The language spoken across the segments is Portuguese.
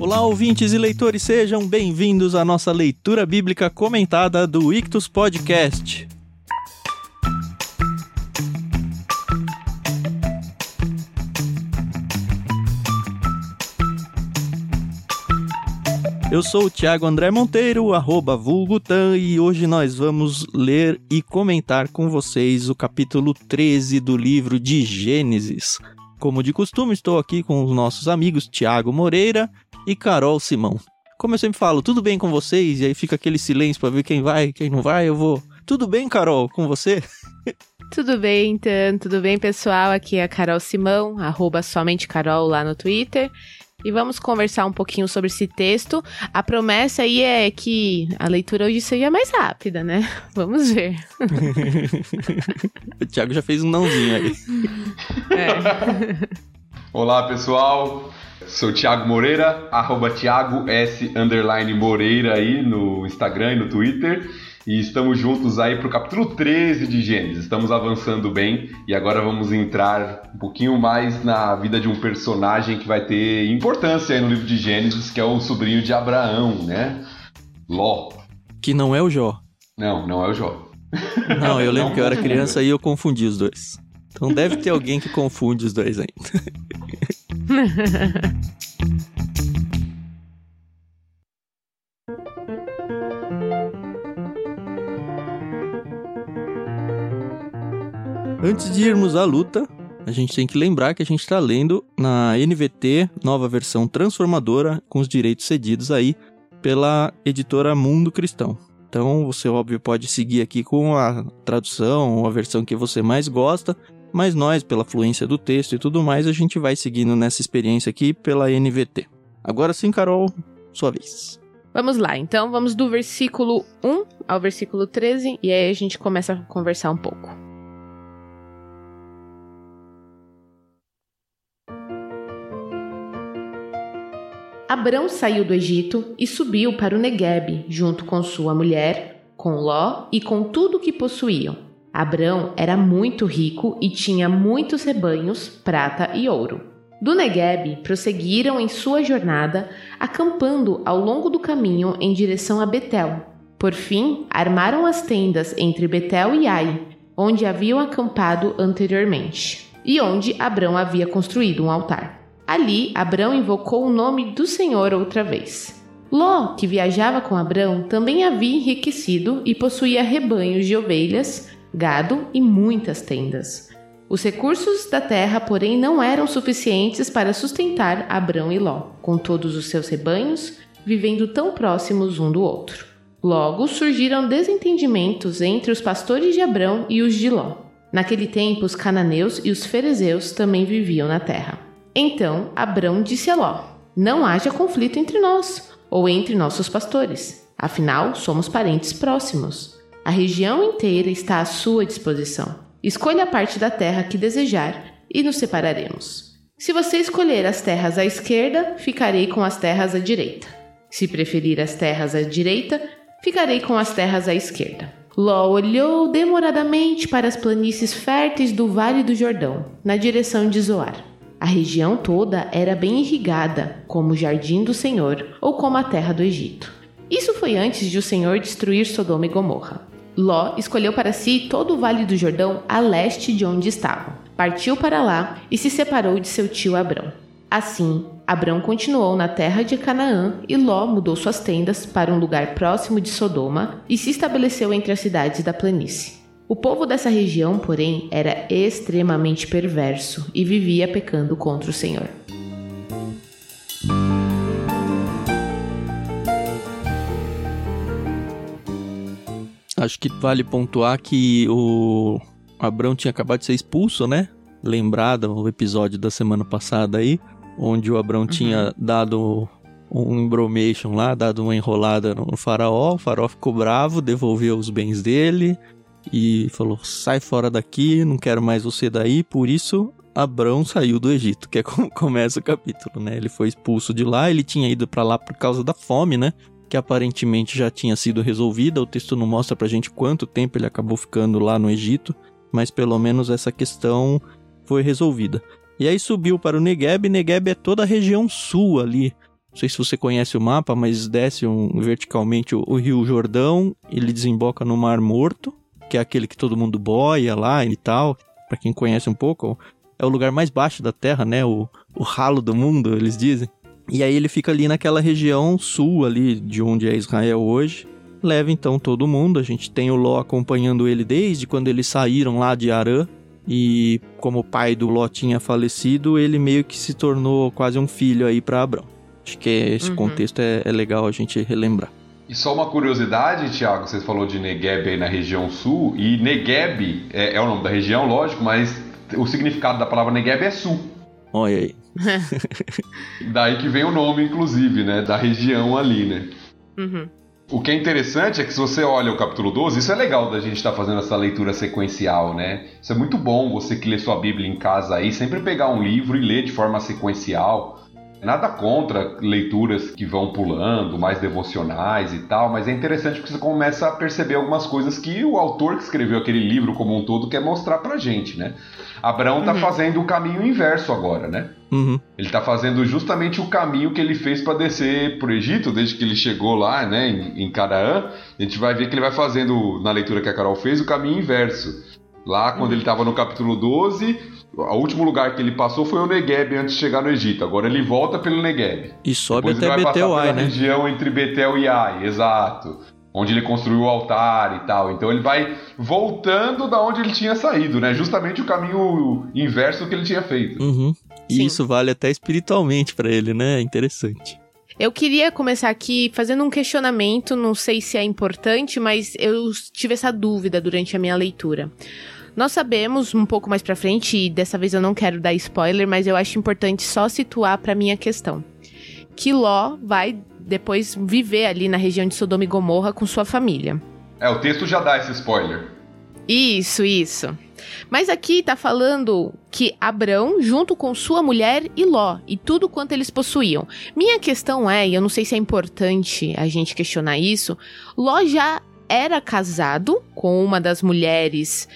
Olá, ouvintes e leitores, sejam bem-vindos à nossa leitura bíblica comentada do Ictus Podcast. Eu sou o Thiago André Monteiro, arroba vulgutan, e hoje nós vamos ler e comentar com vocês o capítulo 13 do livro de Gênesis. Como de costume, estou aqui com os nossos amigos Tiago Moreira e Carol Simão. Como eu sempre falo, tudo bem com vocês? E aí fica aquele silêncio para ver quem vai, quem não vai, eu vou. Tudo bem, Carol, com você? Tudo bem, então, tudo bem, pessoal? Aqui é a Carol Simão, arroba somente Carol lá no Twitter e vamos conversar um pouquinho sobre esse texto. A promessa aí é que a leitura hoje seja mais rápida, né? Vamos ver. o Thiago já fez um nãozinho aí. É. Olá, pessoal. Sou Thiago Moreira, arroba Thiago S Moreira aí no Instagram e no Twitter. E estamos juntos aí para o capítulo 13 de Gênesis. Estamos avançando bem e agora vamos entrar um pouquinho mais na vida de um personagem que vai ter importância aí no livro de Gênesis, que é o sobrinho de Abraão, né? Ló. Que não é o Jó. Não, não é o Jó. Não, eu lembro não que eu era criança e eu confundi os dois. Então deve ter alguém que confunde os dois ainda. Antes de irmos à luta, a gente tem que lembrar que a gente está lendo na NVT, nova versão transformadora, com os direitos cedidos aí pela editora Mundo Cristão. Então você, óbvio, pode seguir aqui com a tradução ou a versão que você mais gosta, mas nós, pela fluência do texto e tudo mais, a gente vai seguindo nessa experiência aqui pela NVT. Agora sim, Carol, sua vez. Vamos lá, então vamos do versículo 1 ao versículo 13 e aí a gente começa a conversar um pouco. Abrão saiu do Egito e subiu para o Negueb, junto com sua mulher, com Ló e com tudo o que possuíam. Abrão era muito rico e tinha muitos rebanhos, prata e ouro. Do Negueb prosseguiram em sua jornada, acampando ao longo do caminho em direção a Betel. Por fim, armaram as tendas entre Betel e Ai, onde haviam acampado anteriormente, e onde Abrão havia construído um altar. Ali, Abrão invocou o nome do Senhor outra vez. Ló, que viajava com Abrão, também havia enriquecido e possuía rebanhos de ovelhas, gado e muitas tendas. Os recursos da terra, porém, não eram suficientes para sustentar Abrão e Ló, com todos os seus rebanhos, vivendo tão próximos um do outro. Logo surgiram desentendimentos entre os pastores de Abrão e os de Ló. Naquele tempo, os cananeus e os ferezeus também viviam na terra. Então Abrão disse a Ló: Não haja conflito entre nós ou entre nossos pastores. Afinal, somos parentes próximos. A região inteira está à sua disposição. Escolha a parte da terra que desejar e nos separaremos. Se você escolher as terras à esquerda, ficarei com as terras à direita. Se preferir as terras à direita, ficarei com as terras à esquerda. Ló olhou demoradamente para as planícies férteis do Vale do Jordão, na direção de Zoar. A região toda era bem irrigada, como o jardim do Senhor ou como a terra do Egito. Isso foi antes de o Senhor destruir Sodoma e Gomorra. Ló escolheu para si todo o vale do Jordão a leste de onde estavam. Partiu para lá e se separou de seu tio Abrão. Assim, Abrão continuou na terra de Canaã e Ló mudou suas tendas para um lugar próximo de Sodoma e se estabeleceu entre as cidades da planície. O povo dessa região, porém, era extremamente perverso e vivia pecando contra o Senhor. Acho que vale pontuar que o Abrão tinha acabado de ser expulso, né? Lembrada o episódio da semana passada aí, onde o Abrão uhum. tinha dado um embromation lá, dado uma enrolada no faraó, o faraó ficou bravo, devolveu os bens dele, e falou: sai fora daqui, não quero mais você daí. Por isso, Abrão saiu do Egito, que é como começa o capítulo, né? Ele foi expulso de lá, ele tinha ido para lá por causa da fome, né? Que aparentemente já tinha sido resolvida. O texto não mostra pra gente quanto tempo ele acabou ficando lá no Egito, mas pelo menos essa questão foi resolvida. E aí subiu para o Negueb. Negueb é toda a região sul ali Não sei se você conhece o mapa, mas desce um, verticalmente o, o Rio Jordão, ele desemboca no Mar Morto, que é aquele que todo mundo boia lá e tal. Para quem conhece um pouco, é o lugar mais baixo da Terra, né? O, o ralo do mundo, eles dizem. E aí ele fica ali naquela região sul ali de onde é Israel hoje. Leva então todo mundo. A gente tem o Ló acompanhando ele desde quando eles saíram lá de Arã. E como o pai do Ló tinha falecido, ele meio que se tornou quase um filho aí para Abraão. Acho que esse uhum. contexto é, é, legal a gente relembrar. E só uma curiosidade, Tiago, você falou de Negev aí na região sul, e Negev é, é, o nome da região, lógico, mas o significado da palavra Negev é sul. Olha aí. Daí que vem o nome, inclusive, né, da região ali, né? Uhum. O que é interessante é que se você olha o capítulo 12, isso é legal da gente estar tá fazendo essa leitura sequencial, né? Isso é muito bom, você que lê sua Bíblia em casa aí, sempre pegar um livro e ler de forma sequencial Nada contra leituras que vão pulando, mais devocionais e tal, mas é interessante porque você começa a perceber algumas coisas que o autor que escreveu aquele livro como um todo quer mostrar pra gente, né? Abraão tá uhum. fazendo o caminho inverso agora, né? Uhum. Ele tá fazendo justamente o caminho que ele fez para descer pro Egito, desde que ele chegou lá, né, em, em Canaã. A gente vai ver que ele vai fazendo, na leitura que a Carol fez, o caminho inverso. Lá, quando uhum. ele estava no capítulo 12, o último lugar que ele passou foi o Negev antes de chegar no Egito. Agora ele volta pelo Negev. E sobe Depois até Betel Ai, né? região entre Betel e Ai, exato. Onde ele construiu o altar e tal. Então ele vai voltando da onde ele tinha saído, né? Justamente o caminho inverso que ele tinha feito. Uhum. E Sim. isso vale até espiritualmente para ele, né? É interessante. Eu queria começar aqui fazendo um questionamento, não sei se é importante, mas eu tive essa dúvida durante a minha leitura. Nós sabemos um pouco mais para frente, e dessa vez eu não quero dar spoiler, mas eu acho importante só situar para minha questão. Que Ló vai depois viver ali na região de Sodoma e Gomorra com sua família. É, o texto já dá esse spoiler. Isso, isso. Mas aqui tá falando que Abrão, junto com sua mulher e Ló, e tudo quanto eles possuíam. Minha questão é, e eu não sei se é importante a gente questionar isso, Ló já era casado com uma das mulheres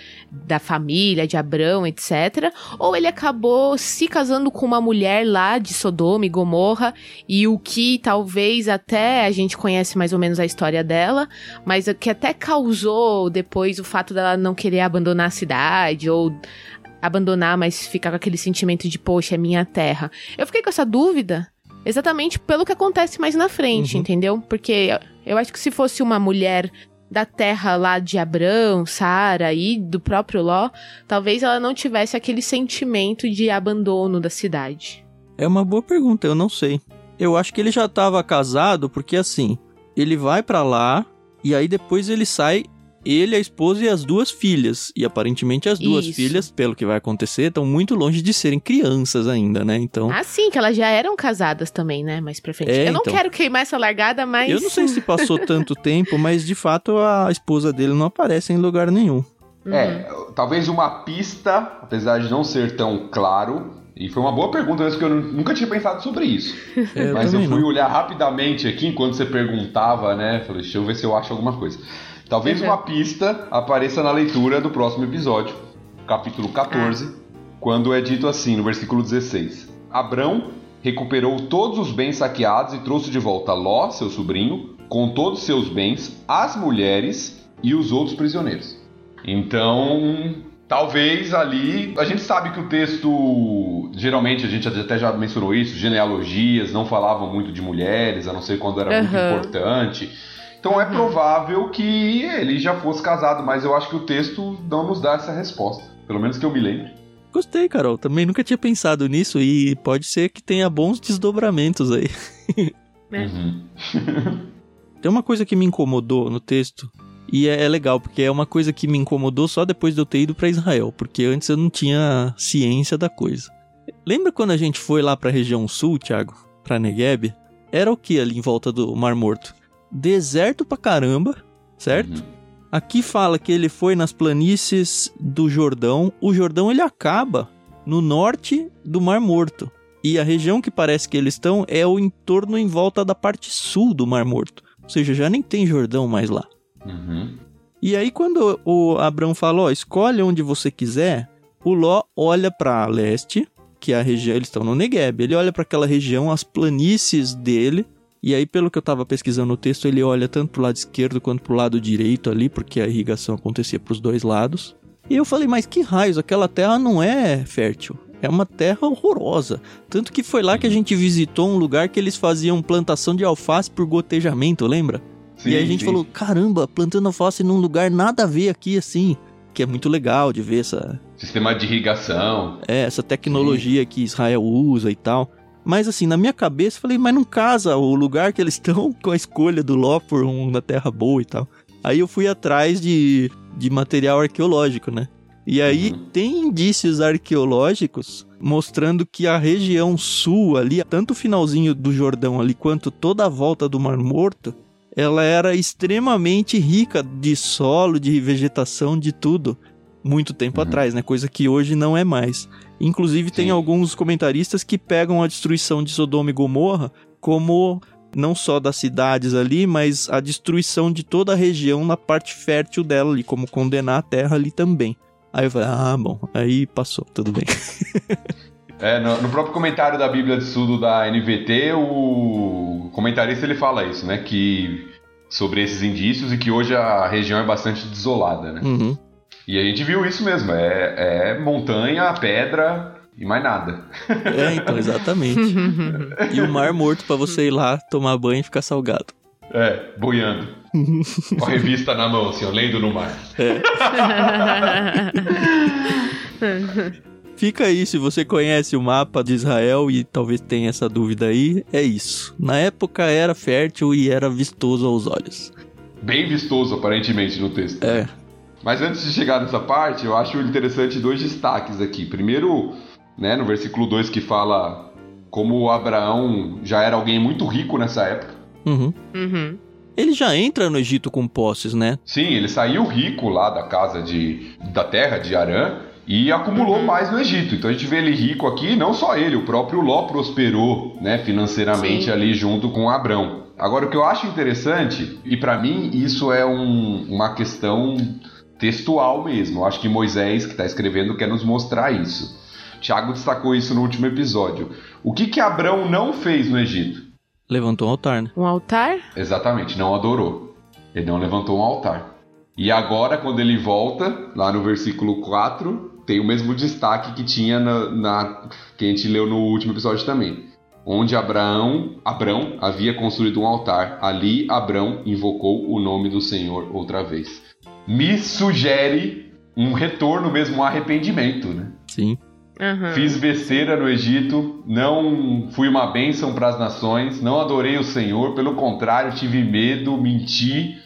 da família de Abrão, etc. Ou ele acabou se casando com uma mulher lá de Sodoma e Gomorra, e o que talvez até a gente conhece mais ou menos a história dela, mas que até causou depois o fato dela não querer abandonar a cidade ou abandonar, mas ficar com aquele sentimento de, poxa, é minha terra. Eu fiquei com essa dúvida exatamente pelo que acontece mais na frente, uhum. entendeu? Porque eu acho que se fosse uma mulher da terra lá de Abrão, Sara e do próprio Ló, talvez ela não tivesse aquele sentimento de abandono da cidade. É uma boa pergunta, eu não sei. Eu acho que ele já estava casado porque assim, ele vai para lá e aí depois ele sai ele, a esposa e as duas filhas. E aparentemente as duas Isso. filhas, pelo que vai acontecer, estão muito longe de serem crianças ainda, né? Então. Ah, sim, que elas já eram casadas também, né? Mais pra frente. É, eu não então... quero queimar essa largada, mas. Eu não sei se passou tanto tempo, mas de fato a esposa dele não aparece em lugar nenhum. É, uhum. talvez uma pista, apesar de não ser tão claro, e foi uma boa pergunta, porque eu nunca tinha pensado sobre isso. É, eu Mas eu fui não. olhar rapidamente aqui enquanto você perguntava, né? Falei, deixa eu ver se eu acho alguma coisa. Talvez uhum. uma pista apareça na leitura do próximo episódio, capítulo 14, ah. quando é dito assim, no versículo 16: Abrão recuperou todos os bens saqueados e trouxe de volta Ló, seu sobrinho, com todos os seus bens, as mulheres e os outros prisioneiros. Então, talvez ali. A gente sabe que o texto. Geralmente, a gente até já mencionou isso, genealogias não falavam muito de mulheres, a não ser quando era uhum. muito importante. Então é uhum. provável que ele já fosse casado, mas eu acho que o texto não nos dá essa resposta. Pelo menos que eu me lembre. Gostei, Carol. Também nunca tinha pensado nisso e pode ser que tenha bons desdobramentos aí. É. Uhum. Tem uma coisa que me incomodou no texto e é, é, legal, porque é uma coisa que me incomodou só depois de eu ter ido para Israel, porque antes eu não tinha ciência da coisa. Lembra quando a gente foi lá para a região sul, Thiago? Para Negev? Era o que ali em volta do Mar Morto? Deserto pra caramba, certo? Uhum. Aqui fala que ele foi nas planícies do Jordão. O Jordão ele acaba no norte do Mar Morto. E a região que parece que eles estão é o entorno em volta da parte sul do Mar Morto. Ou seja, já nem tem Jordão mais lá. Uhum. E aí, quando o Abraão fala, ó, escolhe onde você quiser, o Ló olha para leste, que a região, eles estão no Negev, ele olha para aquela região, as planícies dele, e aí pelo que eu tava pesquisando no texto, ele olha tanto pro lado esquerdo quanto pro lado direito ali, porque a irrigação acontecia pros dois lados. E eu falei, mas que raios, aquela terra não é fértil. É uma terra horrorosa. Tanto que foi lá que a gente visitou um lugar que eles faziam plantação de alface por gotejamento, lembra? Sim, e aí a gente sim. falou, caramba, plantando alface num lugar nada a ver aqui assim. Que é muito legal de ver essa. Sistema de irrigação. É, essa tecnologia sim. que Israel usa e tal. Mas assim, na minha cabeça, falei, mas não casa o lugar que eles estão com a escolha do Ló por uma terra boa e tal. Aí eu fui atrás de, de material arqueológico, né? E aí uhum. tem indícios arqueológicos mostrando que a região sul ali, tanto o finalzinho do Jordão ali quanto toda a volta do Mar Morto, ela era extremamente rica de solo, de vegetação, de tudo, muito tempo uhum. atrás, né? Coisa que hoje não é mais. Inclusive Sim. tem alguns comentaristas que pegam a destruição de Sodoma e Gomorra como não só das cidades ali, mas a destruição de toda a região na parte fértil dela ali, como condenar a terra ali também. Aí eu falei, ah, bom, aí passou, tudo bem. É, no, no, próprio comentário da Bíblia de Estudo da NVT, o comentarista ele fala isso, né? Que sobre esses indícios e que hoje a região é bastante desolada, né? Uhum. E a gente viu isso mesmo, é, é montanha, pedra e mais nada. É, então, exatamente. e o mar morto para você ir lá tomar banho e ficar salgado. É, boiando. Com a revista na mão, assim, ó, lendo no mar. É. Fica aí, se você conhece o mapa de Israel e talvez tenha essa dúvida aí, é isso. Na época era fértil e era vistoso aos olhos. Bem vistoso, aparentemente, no texto. É. Mas antes de chegar nessa parte, eu acho interessante dois destaques aqui. Primeiro, né, no versículo 2 que fala como Abraão já era alguém muito rico nessa época. Uhum. Uhum. Ele já entra no Egito com posses, né? Sim, ele saiu rico lá da casa de, da terra de Arã e acumulou uhum. mais no Egito. Então a gente vê ele rico aqui, não só ele, o próprio Ló prosperou, né, financeiramente Sim. ali junto com Abrão. Agora o que eu acho interessante, e para mim isso é um, uma questão textual mesmo. Eu acho que Moisés que está escrevendo quer nos mostrar isso. Tiago destacou isso no último episódio. O que que Abrão não fez no Egito? Levantou um altar, né? Um altar? Exatamente, não adorou. Ele não levantou um altar. E agora, quando ele volta, lá no versículo 4, tem o mesmo destaque que tinha na, na que a gente leu no último episódio também. Onde Abraão, Abrão havia construído um altar. Ali Abrão invocou o nome do Senhor outra vez. Me sugere um retorno mesmo, um arrependimento, né? Sim. Uhum. Fiz besteira no Egito, não fui uma bênção para as nações, não adorei o Senhor, pelo contrário, tive medo, menti.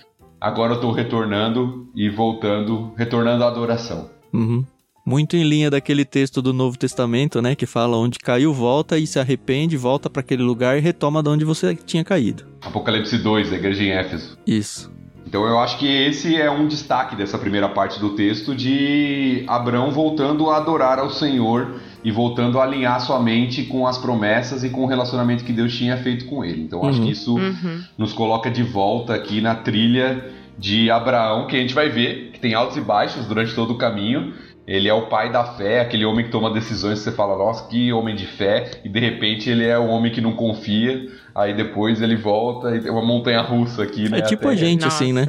Agora eu estou retornando e voltando, retornando à adoração. Uhum. Muito em linha daquele texto do Novo Testamento, né, que fala onde caiu, volta e se arrepende, volta para aquele lugar e retoma de onde você tinha caído. Apocalipse 2, da igreja em Éfeso. Isso. Então eu acho que esse é um destaque dessa primeira parte do texto de Abraão voltando a adorar ao Senhor e voltando a alinhar sua mente com as promessas e com o relacionamento que Deus tinha feito com ele. Então uhum. acho que isso uhum. nos coloca de volta aqui na trilha de Abraão, que a gente vai ver que tem altos e baixos durante todo o caminho. Ele é o pai da fé, aquele homem que toma decisões que você fala, nossa, que homem de fé, e de repente ele é o homem que não confia, Aí depois ele volta e tem uma montanha russa aqui, né? É tipo até... a gente, Nossa. assim, né?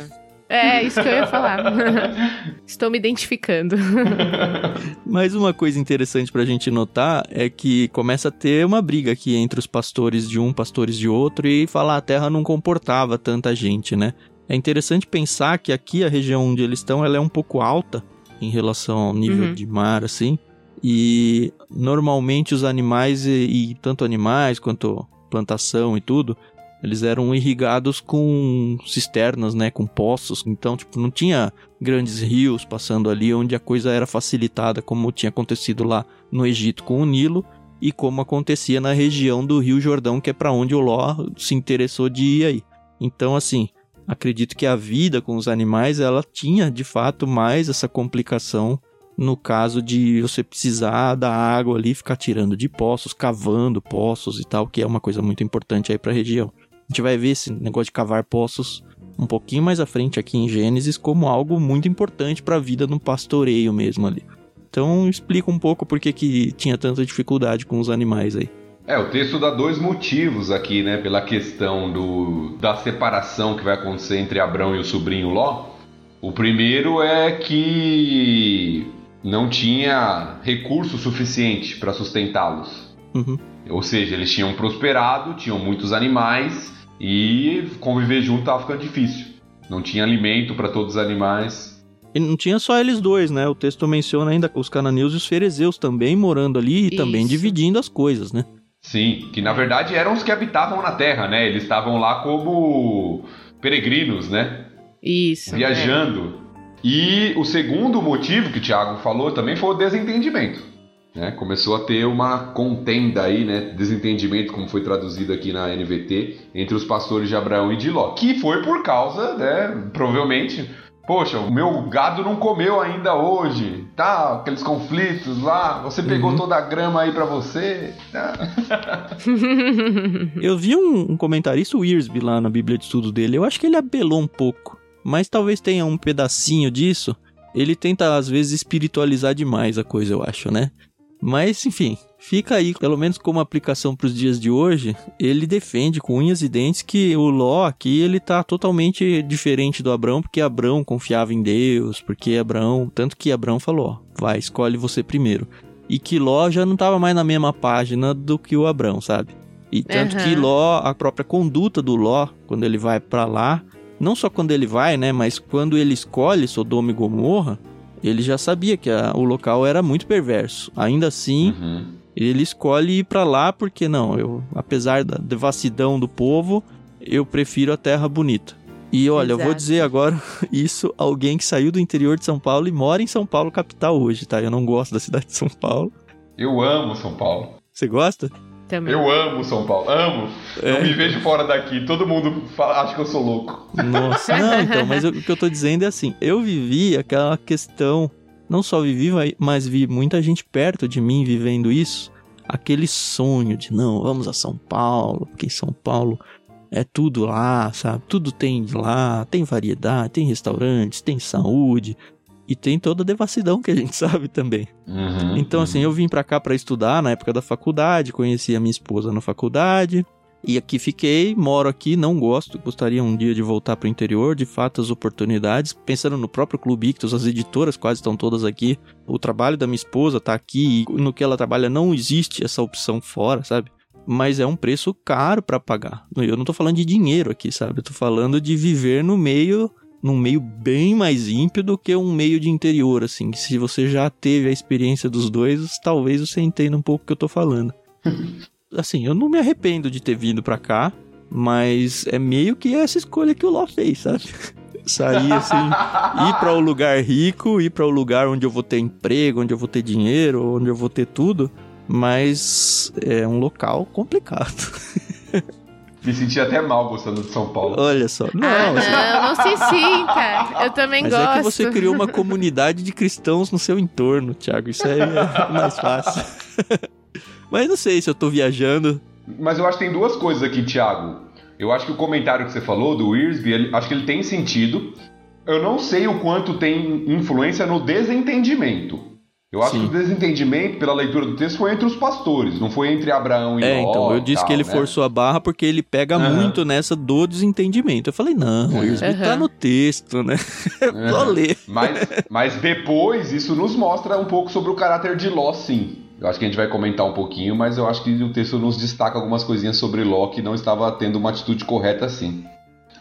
É, isso que eu ia falar. Estou me identificando. Mas uma coisa interessante pra gente notar é que começa a ter uma briga aqui entre os pastores de um, pastores de outro, e falar a terra não comportava tanta gente, né? É interessante pensar que aqui a região onde eles estão, ela é um pouco alta em relação ao nível uhum. de mar, assim. E normalmente os animais, e, e tanto animais quanto plantação e tudo, eles eram irrigados com cisternas, né, com poços. Então, tipo, não tinha grandes rios passando ali onde a coisa era facilitada, como tinha acontecido lá no Egito com o Nilo e como acontecia na região do Rio Jordão, que é para onde o Ló se interessou de ir aí. Então, assim, acredito que a vida com os animais ela tinha de fato mais essa complicação no caso de você precisar da água ali, ficar tirando de poços, cavando poços e tal, que é uma coisa muito importante aí para a região. A gente vai ver esse negócio de cavar poços um pouquinho mais à frente aqui em Gênesis como algo muito importante para a vida no pastoreio mesmo ali. Então explica um pouco por que, que tinha tanta dificuldade com os animais aí. É, o texto dá dois motivos aqui, né? Pela questão do, da separação que vai acontecer entre Abrão e o sobrinho Ló. O primeiro é que não tinha recurso suficiente para sustentá-los. Uhum. Ou seja, eles tinham prosperado, tinham muitos animais e conviver junto estava ficando difícil. Não tinha alimento para todos os animais. E não tinha só eles dois, né? O texto menciona ainda os cananeus e os ferezeus também morando ali e Isso. também dividindo as coisas, né? Sim, que na verdade eram os que habitavam na terra, né? Eles estavam lá como peregrinos, né? Isso. Viajando. É. E o segundo motivo que o Tiago falou também foi o desentendimento. Né? Começou a ter uma contenda aí, né? Desentendimento, como foi traduzido aqui na NVT, entre os pastores de Abraão e de Ló. Que foi por causa, né? Provavelmente. Poxa, o meu gado não comeu ainda hoje, tá? Aqueles conflitos lá, você pegou uhum. toda a grama aí para você. Tá? eu vi um, um comentarista, o Wiersbe, lá na Bíblia de Estudo dele. Eu acho que ele apelou um pouco, mas talvez tenha um pedacinho disso. Ele tenta, às vezes, espiritualizar demais a coisa, eu acho, né? Mas, enfim, fica aí, pelo menos como aplicação para os dias de hoje, ele defende com unhas e dentes que o Ló aqui ele tá totalmente diferente do Abraão, porque Abraão confiava em Deus, porque Abraão, tanto que Abraão falou, ó, vai, escolhe você primeiro. E que Ló já não estava mais na mesma página do que o Abraão, sabe? E tanto uhum. que Ló, a própria conduta do Ló, quando ele vai para lá, não só quando ele vai, né, mas quando ele escolhe Sodoma e Gomorra, ele já sabia que a, o local era muito perverso. Ainda assim, uhum. ele escolhe ir para lá porque não, eu, apesar da devassidão do povo, eu prefiro a terra bonita. E olha, Exato. eu vou dizer agora isso alguém que saiu do interior de São Paulo e mora em São Paulo capital hoje, tá? Eu não gosto da cidade de São Paulo. Eu amo São Paulo. Você gosta? Também. Eu amo São Paulo, amo. É. Eu me vejo fora daqui, todo mundo fala, acha que eu sou louco. Nossa, não, então, mas eu, o que eu tô dizendo é assim, eu vivi aquela questão, não só vivi, mas vi muita gente perto de mim vivendo isso, aquele sonho de, não, vamos a São Paulo, porque em São Paulo é tudo lá, sabe? Tudo tem lá, tem variedade, tem restaurantes, tem saúde, e tem toda a devassidão que a gente sabe também. Uhum, então, assim, uhum. eu vim para cá para estudar na época da faculdade, conheci a minha esposa na faculdade. E aqui fiquei, moro aqui, não gosto, gostaria um dia de voltar para o interior, de fato as oportunidades, pensando no próprio Clube Ictus, as editoras quase estão todas aqui, o trabalho da minha esposa está aqui e no que ela trabalha não existe essa opção fora, sabe? Mas é um preço caro para pagar. Eu não estou falando de dinheiro aqui, sabe? Eu tô falando de viver no meio num meio bem mais ímpio do que um meio de interior, assim. Se você já teve a experiência dos dois, talvez você entenda um pouco o que eu tô falando. assim, eu não me arrependo de ter vindo pra cá, mas é meio que essa escolha que o Ló fez, sabe? Sair assim, ir para o um lugar rico, ir para o um lugar onde eu vou ter emprego, onde eu vou ter dinheiro, onde eu vou ter tudo, mas é um local complicado. Me senti até mal gostando de São Paulo. Olha só. Não, ah, não, não se sinta. Eu também Mas gosto. Mas é que você criou uma comunidade de cristãos no seu entorno, Thiago. Isso aí é mais fácil. Mas não sei se eu tô viajando. Mas eu acho que tem duas coisas aqui, Thiago. Eu acho que o comentário que você falou do Wearsby, acho que ele tem sentido. Eu não sei o quanto tem influência no desentendimento. Eu acho Sim. que o desentendimento, pela leitura do texto, foi entre os pastores, não foi entre Abraão e É, Ló então, eu disse tal, que ele né? forçou a barra porque ele pega uhum. muito nessa do desentendimento. Eu falei, não, uhum. isso uhum. tá no texto, né? Uhum. Vou ler. Mas, mas depois, isso nos mostra um pouco sobre o caráter de Ló, sim. Eu acho que a gente vai comentar um pouquinho, mas eu acho que o texto nos destaca algumas coisinhas sobre Ló que não estava tendo uma atitude correta assim.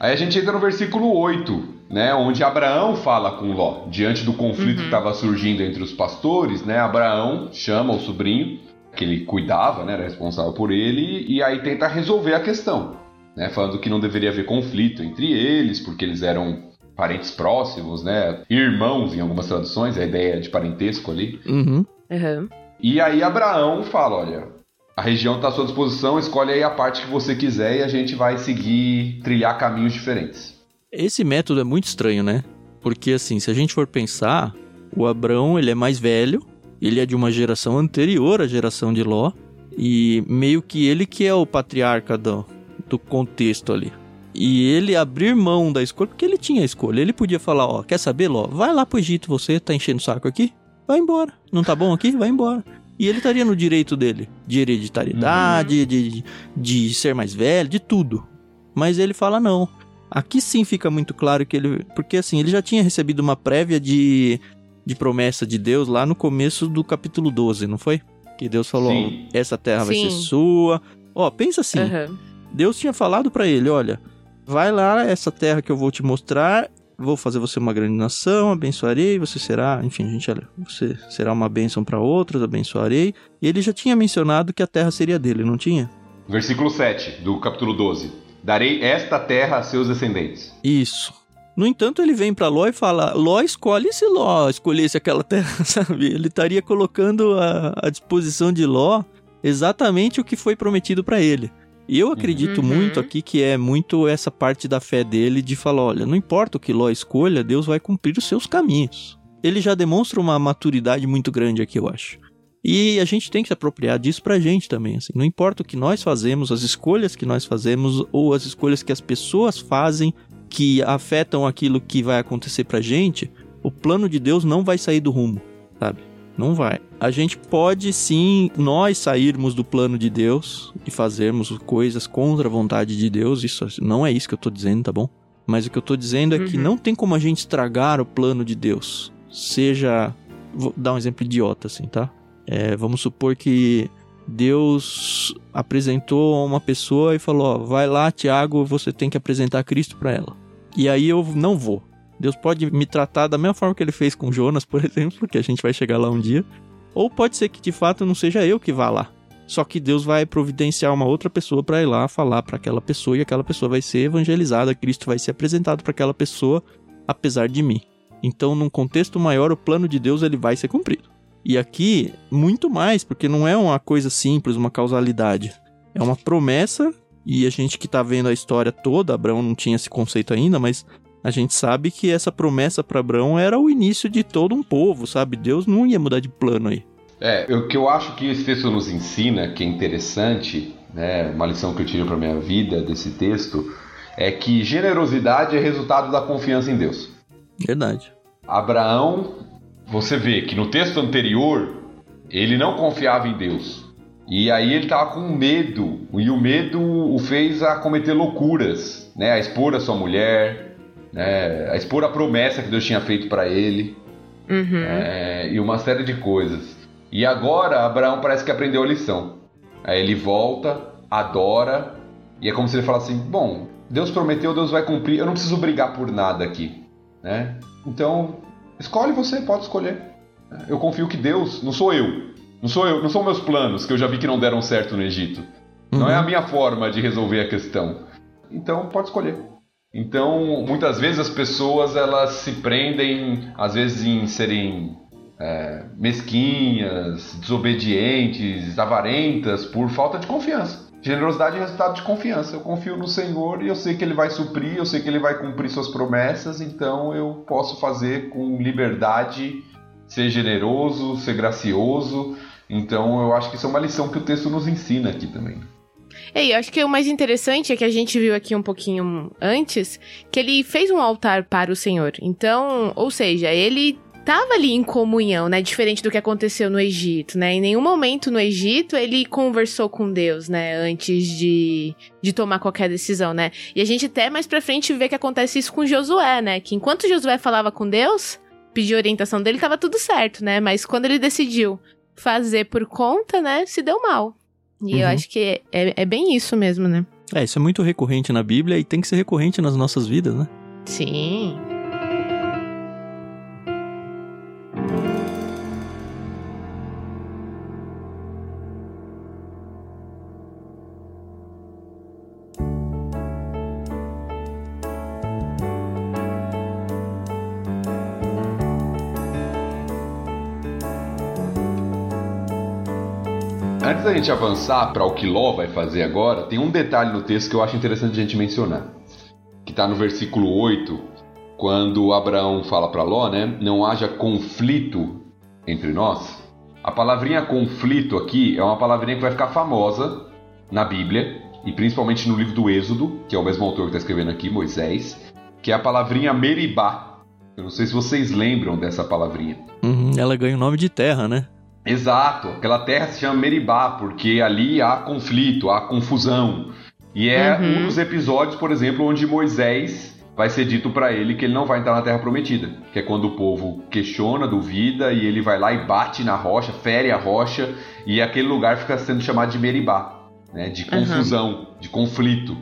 Aí a gente entra no versículo 8, né, onde Abraão fala com Ló, diante do conflito uhum. que estava surgindo entre os pastores, né, Abraão chama o sobrinho, que ele cuidava, né, era responsável por ele, e aí tenta resolver a questão, né, falando que não deveria haver conflito entre eles, porque eles eram parentes próximos, né, irmãos em algumas traduções, a ideia de parentesco ali. Uhum. Uhum. E aí Abraão fala, olha, a região está à sua disposição, escolhe aí a parte que você quiser e a gente vai seguir, trilhar caminhos diferentes. Esse método é muito estranho, né? Porque assim, se a gente for pensar, o Abrão ele é mais velho, ele é de uma geração anterior à geração de Ló, e meio que ele que é o patriarca do, do contexto ali. E ele abrir mão da escolha, porque ele tinha escolha. Ele podia falar, ó, quer saber, Ló? Vai lá pro Egito, você tá enchendo o saco aqui? vai embora. Não tá bom aqui? Vai embora. E ele estaria no direito dele, de hereditariedade, uhum. de, de, de ser mais velho, de tudo. Mas ele fala não. Aqui sim fica muito claro que ele. Porque assim, ele já tinha recebido uma prévia de, de promessa de Deus lá no começo do capítulo 12, não foi? Que Deus falou: essa terra sim. vai ser sua. Ó, pensa assim. Uhum. Deus tinha falado para ele: olha, vai lá, essa terra que eu vou te mostrar, vou fazer você uma grande nação, abençoarei, você será, enfim, gente, olha, você será uma bênção para outros, abençoarei. E ele já tinha mencionado que a terra seria dele, não tinha? Versículo 7 do capítulo 12. Darei esta terra a seus descendentes. Isso. No entanto, ele vem para Ló e fala: Ló, escolhe se Ló escolhesse aquela terra, sabe? Ele estaria colocando à disposição de Ló exatamente o que foi prometido para ele. E eu acredito uhum. muito aqui que é muito essa parte da fé dele de falar: olha, não importa o que Ló escolha, Deus vai cumprir os seus caminhos. Ele já demonstra uma maturidade muito grande aqui, eu acho. E a gente tem que se apropriar disso pra gente também, assim. Não importa o que nós fazemos, as escolhas que nós fazemos ou as escolhas que as pessoas fazem que afetam aquilo que vai acontecer pra gente, o plano de Deus não vai sair do rumo, sabe? Não vai. A gente pode sim, nós sairmos do plano de Deus e fazermos coisas contra a vontade de Deus. Isso não é isso que eu tô dizendo, tá bom? Mas o que eu tô dizendo é uhum. que não tem como a gente estragar o plano de Deus. Seja. Vou dar um exemplo idiota assim, tá? É, vamos supor que Deus apresentou uma pessoa e falou: ó, vai lá, Tiago, você tem que apresentar Cristo para ela. E aí eu não vou. Deus pode me tratar da mesma forma que ele fez com Jonas, por exemplo, que a gente vai chegar lá um dia. Ou pode ser que de fato não seja eu que vá lá. Só que Deus vai providenciar uma outra pessoa para ir lá falar para aquela pessoa e aquela pessoa vai ser evangelizada, Cristo vai ser apresentado para aquela pessoa apesar de mim. Então, num contexto maior, o plano de Deus ele vai ser cumprido. E aqui, muito mais, porque não é uma coisa simples, uma causalidade. É uma promessa, e a gente que está vendo a história toda, Abraão não tinha esse conceito ainda, mas a gente sabe que essa promessa para Abraão era o início de todo um povo, sabe? Deus não ia mudar de plano aí. É, o que eu acho que esse texto nos ensina, que é interessante, né, uma lição que eu tiro para minha vida desse texto, é que generosidade é resultado da confiança em Deus. Verdade. Abraão, você vê que no texto anterior ele não confiava em Deus. E aí ele estava com medo, e o medo o fez a cometer loucuras, né, a expor a sua mulher, né, a expor a promessa que Deus tinha feito para ele uhum. é, e uma série de coisas. E agora Abraão parece que aprendeu a lição. Aí ele volta, adora e é como se ele falasse assim: bom, Deus prometeu, Deus vai cumprir. Eu não preciso brigar por nada aqui, né? Então escolhe você, pode escolher. Eu confio que Deus, não sou eu, não sou eu, não são meus planos que eu já vi que não deram certo no Egito. Uhum. Não é a uhum. minha forma de resolver a questão. Então pode escolher. Então, muitas vezes as pessoas elas se prendem, às vezes, em serem é, mesquinhas, desobedientes, avarentas por falta de confiança. Generosidade é resultado de confiança. Eu confio no Senhor e eu sei que Ele vai suprir, eu sei que Ele vai cumprir Suas promessas, então eu posso fazer com liberdade, ser generoso, ser gracioso. Então eu acho que isso é uma lição que o texto nos ensina aqui também. É, eu acho que o mais interessante é que a gente viu aqui um pouquinho antes que ele fez um altar para o Senhor. Então, ou seja, ele estava ali em comunhão, né? Diferente do que aconteceu no Egito, né? Em nenhum momento no Egito ele conversou com Deus, né? Antes de, de tomar qualquer decisão, né? E a gente até mais pra frente vê que acontece isso com Josué, né? Que enquanto Josué falava com Deus, pedir orientação dele, tava tudo certo, né? Mas quando ele decidiu fazer por conta, né? Se deu mal. E uhum. eu acho que é, é bem isso mesmo, né? É, isso é muito recorrente na Bíblia e tem que ser recorrente nas nossas vidas, né? Sim. Gente avançar para o que Ló vai fazer agora, tem um detalhe no texto que eu acho interessante a gente mencionar. Que está no versículo 8, quando Abraão fala para Ló, né? Não haja conflito entre nós. A palavrinha conflito aqui é uma palavrinha que vai ficar famosa na Bíblia, e principalmente no livro do Êxodo, que é o mesmo autor que está escrevendo aqui, Moisés, que é a palavrinha meribá. Eu não sei se vocês lembram dessa palavrinha. Uhum, ela ganha o nome de terra, né? Exato. Aquela terra se chama Meribá, porque ali há conflito, há confusão. E é uhum. um dos episódios, por exemplo, onde Moisés vai ser dito para ele que ele não vai entrar na Terra Prometida, que é quando o povo questiona, duvida e ele vai lá e bate na rocha, fere a rocha e aquele lugar fica sendo chamado de Meribá, né, de confusão, uhum. de conflito.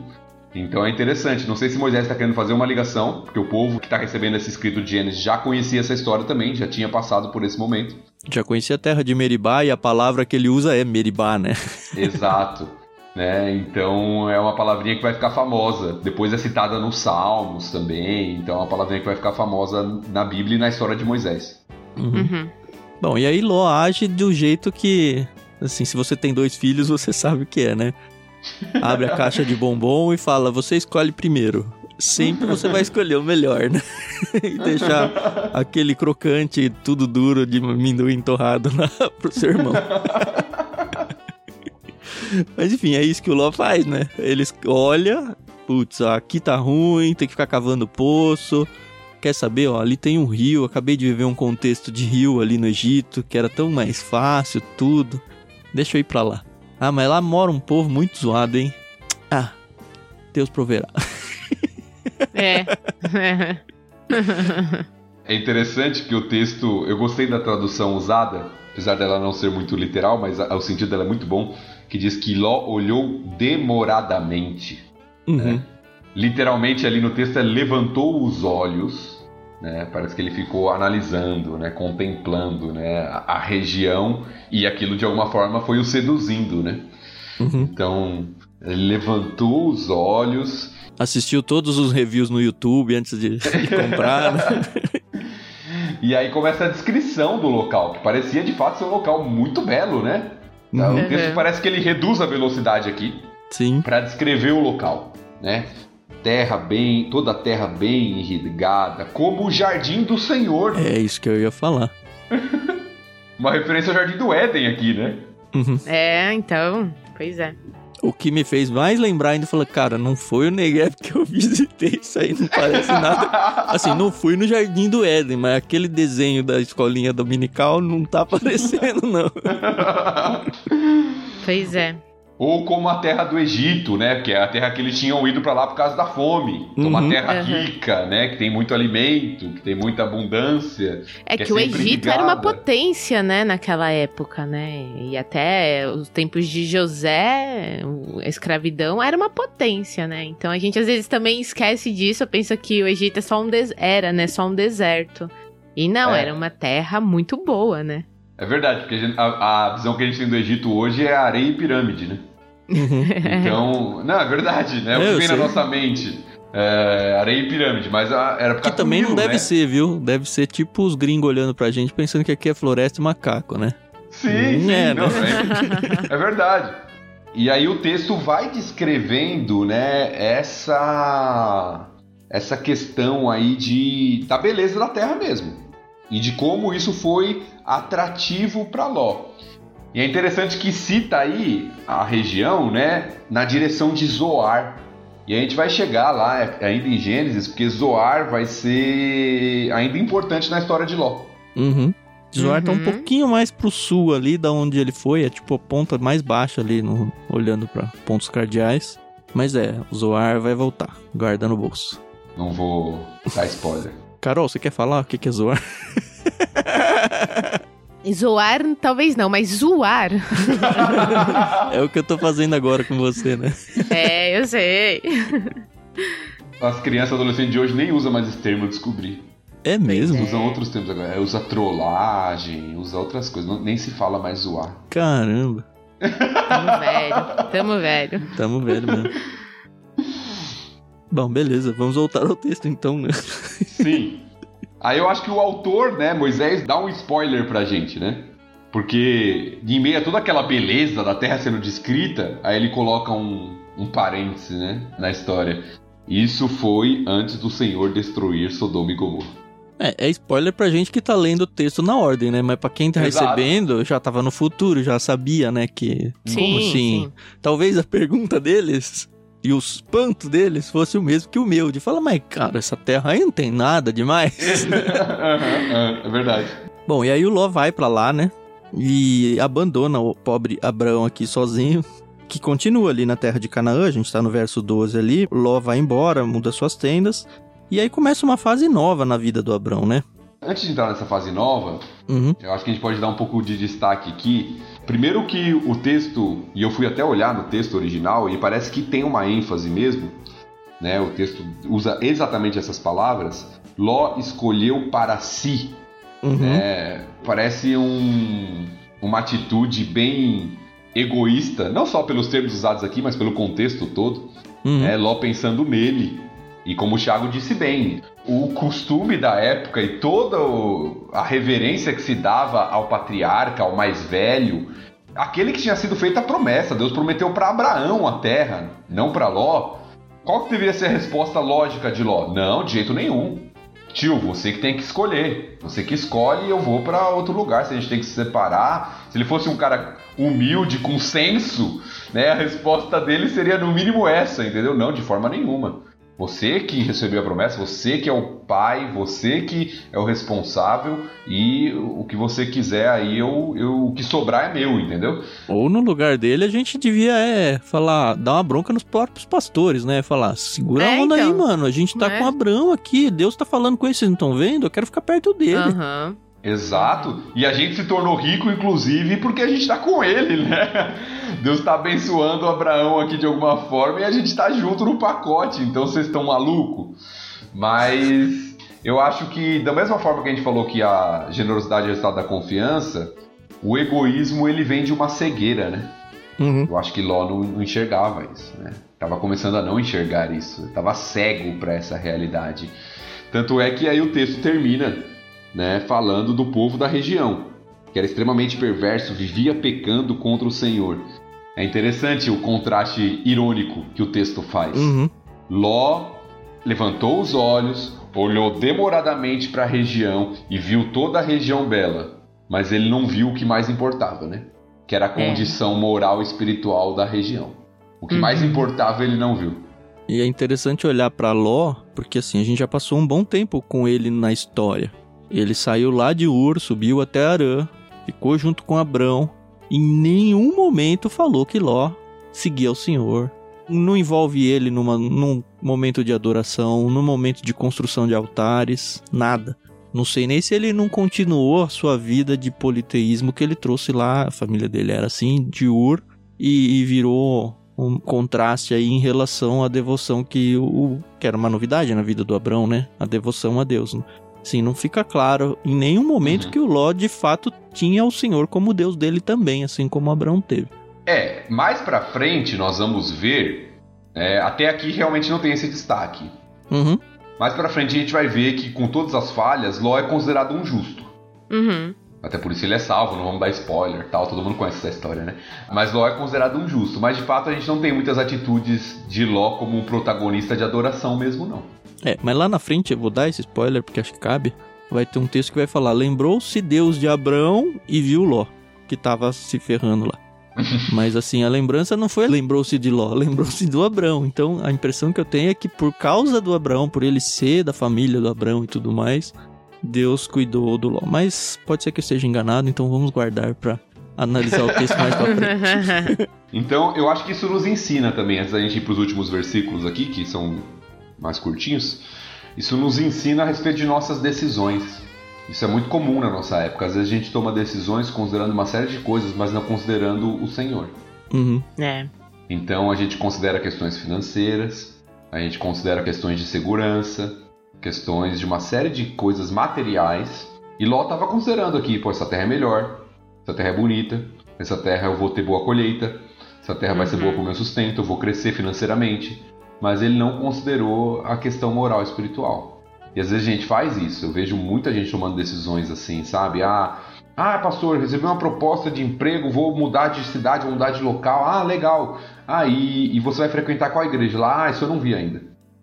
Então é interessante. Não sei se Moisés está querendo fazer uma ligação, porque o povo que está recebendo esse escrito de Gênesis já conhecia essa história também, já tinha passado por esse momento. Já conhecia a terra de Meribá e a palavra que ele usa é Meribá, né? Exato. Né? Então é uma palavrinha que vai ficar famosa. Depois é citada nos Salmos também. Então é uma palavrinha que vai ficar famosa na Bíblia e na história de Moisés. Uhum. Uhum. Bom, e aí Ló age do jeito que, assim, se você tem dois filhos, você sabe o que é, né? Abre a caixa de bombom e fala: você escolhe primeiro. Sempre você vai escolher o melhor, né? e deixar aquele crocante tudo duro de amendoim torrado na, pro seu irmão. Mas enfim, é isso que o Ló faz, né? Eles olha, putz, aqui tá ruim, tem que ficar cavando poço. Quer saber, ó, ali tem um rio, acabei de viver um contexto de rio ali no Egito, que era tão mais fácil, tudo. Deixa eu ir pra lá. Ah, mas lá mora um povo muito zoado, hein? Ah, Deus proverá. É. é interessante que o texto, eu gostei da tradução usada, apesar dela não ser muito literal, mas o sentido dela é muito bom que diz que Ló olhou demoradamente. Uhum. Né? Literalmente ali no texto é levantou os olhos, né? Parece que ele ficou analisando, né? Contemplando, né? A, a região e aquilo de alguma forma foi o seduzindo, né? Uhum. Então ele levantou os olhos. Assistiu todos os reviews no YouTube antes de, de comprar. Né? e aí começa a descrição do local, que parecia de fato ser um local muito belo, né? Tá? Uhum. O texto parece que ele reduz a velocidade aqui. Sim. Para descrever o local, né? Terra bem, toda a terra bem irrigada, como o jardim do Senhor. É isso que eu ia falar. Uma referência ao jardim do Éden aqui, né? Uhum. É, então, pois é. O que me fez mais lembrar ainda, falou, cara, não foi o Negev que eu visitei, isso aí não parece nada. Assim, não fui no Jardim do Éden, mas aquele desenho da escolinha dominical não tá aparecendo, não. Pois é. Ou como a terra do Egito, né? Que é a terra que eles tinham ido para lá por causa da fome. Então, uma uhum, terra uhum. rica, né? Que tem muito alimento, que tem muita abundância. É que, que é o Egito ligada. era uma potência, né? Naquela época, né? E até os tempos de José, a escravidão era uma potência, né? Então a gente às vezes também esquece disso. Pensa que o Egito é só um des era, né? Só um deserto. E não, é. era uma terra muito boa, né? É verdade, porque a, gente, a, a, visão que a gente tem do Egito hoje é areia e pirâmide, né? Uhum. então, não, é verdade, né? O que vem na nossa mente. É, areia e pirâmide, mas a, era por causa Que também não deve né? ser, viu? Deve ser tipo os gringos olhando pra gente pensando que aqui é floresta e macaco, né? Sim, hum, sim, é, não, né? é, é verdade. E aí o texto vai descrevendo, né, essa essa questão aí de da beleza da terra mesmo e de como isso foi atrativo para Ló. E é interessante que cita aí a região, né, na direção de Zoar. E a gente vai chegar lá é, ainda em Gênesis, porque Zoar vai ser ainda importante na história de Ló. Uhum. Zoar uhum. tá um uhum. pouquinho mais pro sul ali, da onde ele foi, é tipo a ponta mais baixa ali, no, olhando para pontos cardeais. Mas é, Zoar vai voltar, guarda no bolso. Não vou dar spoiler. Carol, você quer falar o que é zoar? Zoar, talvez não, mas zoar. é o que eu tô fazendo agora com você, né? É, eu sei. As crianças adolescentes de hoje nem usam mais esse termo, eu descobri. É mesmo? Usam outros termos agora. É, usa trollagem, usa outras coisas. nem se fala mais zoar. Caramba. Tamo velho. Tamo velho. Tamo velho mesmo. Bom, beleza. Vamos voltar ao texto então, né? Sim. Aí eu acho que o autor, né, Moisés, dá um spoiler pra gente, né? Porque em meio a toda aquela beleza da terra sendo descrita, aí ele coloca um, um parêntese, né, na história. Isso foi antes do Senhor destruir Sodoma e Gomorra. É, é spoiler pra gente que tá lendo o texto na ordem, né? Mas pra quem tá Exato. recebendo, já tava no futuro, já sabia, né? Que. Sim, como assim? Sim. Talvez a pergunta deles e o espanto deles fosse o mesmo que o meu. De falar, mas cara, essa terra aí não tem nada demais. é verdade. Bom, e aí o Ló vai para lá, né? E abandona o pobre Abraão aqui sozinho. Que continua ali na terra de Canaã, a gente tá no verso 12 ali. Ló vai embora, muda suas tendas. E aí começa uma fase nova na vida do Abraão, né? Antes de entrar nessa fase nova, uhum. eu acho que a gente pode dar um pouco de destaque aqui. Primeiro que o texto, e eu fui até olhar no texto original, e parece que tem uma ênfase mesmo, né? O texto usa exatamente essas palavras. Ló escolheu para si. Uhum. É, parece um, uma atitude bem egoísta, não só pelos termos usados aqui, mas pelo contexto todo. Uhum. É, Ló pensando nele, e como o Thiago disse bem, o costume da época e toda a reverência que se dava ao patriarca, ao mais velho, aquele que tinha sido feita a promessa, Deus prometeu para Abraão a terra, não para Ló. Qual que deveria ser a resposta lógica de Ló? Não, de jeito nenhum. Tio, você que tem que escolher. Você que escolhe eu vou para outro lugar. Se a gente tem que se separar. Se ele fosse um cara humilde, com senso, né? A resposta dele seria no mínimo essa, entendeu? Não, de forma nenhuma. Você que recebeu a promessa, você que é o pai, você que é o responsável e o que você quiser aí, eu, eu, o que sobrar é meu, entendeu? Ou no lugar dele a gente devia é, falar, dar uma bronca nos próprios pastores, né? Falar, segura é, a onda então, aí, mano, a gente tá é? com Abraão aqui, Deus tá falando com ele, vocês não estão vendo? Eu quero ficar perto dele. Aham. Uhum. Exato. E a gente se tornou rico, inclusive, porque a gente está com ele, né? Deus está abençoando o Abraão aqui de alguma forma e a gente está junto no pacote. Então vocês estão maluco? Mas eu acho que da mesma forma que a gente falou que a generosidade é o resultado da confiança, o egoísmo ele vem de uma cegueira, né? Uhum. Eu acho que Ló não, não, enxergava isso, né? Tava começando a não enxergar isso, tava cego para essa realidade. Tanto é que aí o texto termina né, falando do povo da região, que era extremamente perverso, vivia pecando contra o Senhor. É interessante o contraste irônico que o texto faz. Uhum. Ló levantou os olhos, olhou demoradamente para a região e viu toda a região bela, mas ele não viu o que mais importava, né? Que era a é. condição é. moral e espiritual da região. O que uhum. mais importava ele não viu. E é interessante olhar para Ló, porque assim, a gente já passou um bom tempo com ele na história. Ele saiu lá de Ur, subiu até Arã, ficou junto com Abrão. Em nenhum momento falou que Ló seguia o Senhor. Não envolve ele numa, num momento de adoração, num momento de construção de altares, nada. Não sei nem se ele não continuou a sua vida de politeísmo que ele trouxe lá. A família dele era assim, de Ur, e, e virou um contraste aí em relação à devoção que o que era uma novidade na vida do Abrão, né? A devoção a Deus. Sim, não fica claro em nenhum momento uhum. que o Ló de fato tinha o Senhor como Deus dele também, assim como Abraão teve. É, mais pra frente nós vamos ver. É, até aqui realmente não tem esse destaque. Uhum. Mais pra frente a gente vai ver que com todas as falhas, Ló é considerado um justo. Uhum. Até por isso ele é salvo, não vamos dar spoiler tal, todo mundo conhece essa história, né? Mas Ló é considerado um justo, mas de fato a gente não tem muitas atitudes de Ló como um protagonista de adoração mesmo, não. É, mas lá na frente, eu vou dar esse spoiler porque acho que cabe. Vai ter um texto que vai falar: Lembrou-se Deus de Abraão e viu Ló, que tava se ferrando lá. Mas assim, a lembrança não foi lembrou-se de Ló, lembrou-se do Abraão. Então a impressão que eu tenho é que por causa do Abraão, por ele ser da família do Abraão e tudo mais, Deus cuidou do Ló. Mas pode ser que eu esteja enganado, então vamos guardar para analisar o texto mais pra frente. então eu acho que isso nos ensina também, antes da gente ir pros últimos versículos aqui, que são mais curtinhos, isso nos ensina a respeito de nossas decisões. Isso é muito comum na nossa época. Às vezes a gente toma decisões considerando uma série de coisas, mas não considerando o Senhor. Uhum. É. Então a gente considera questões financeiras, a gente considera questões de segurança, questões de uma série de coisas materiais. E Ló estava considerando aqui, pô, essa terra é melhor, essa terra é bonita, essa terra eu vou ter boa colheita, essa terra uhum. vai ser boa para o meu sustento, eu vou crescer financeiramente mas ele não considerou a questão moral e espiritual. E às vezes a gente faz isso. Eu vejo muita gente tomando decisões assim, sabe? Ah, ah, pastor, recebi uma proposta de emprego, vou mudar de cidade, vou mudar de local. Ah, legal. Ah, e, e você vai frequentar qual igreja? Lá, ah, isso eu não vi ainda.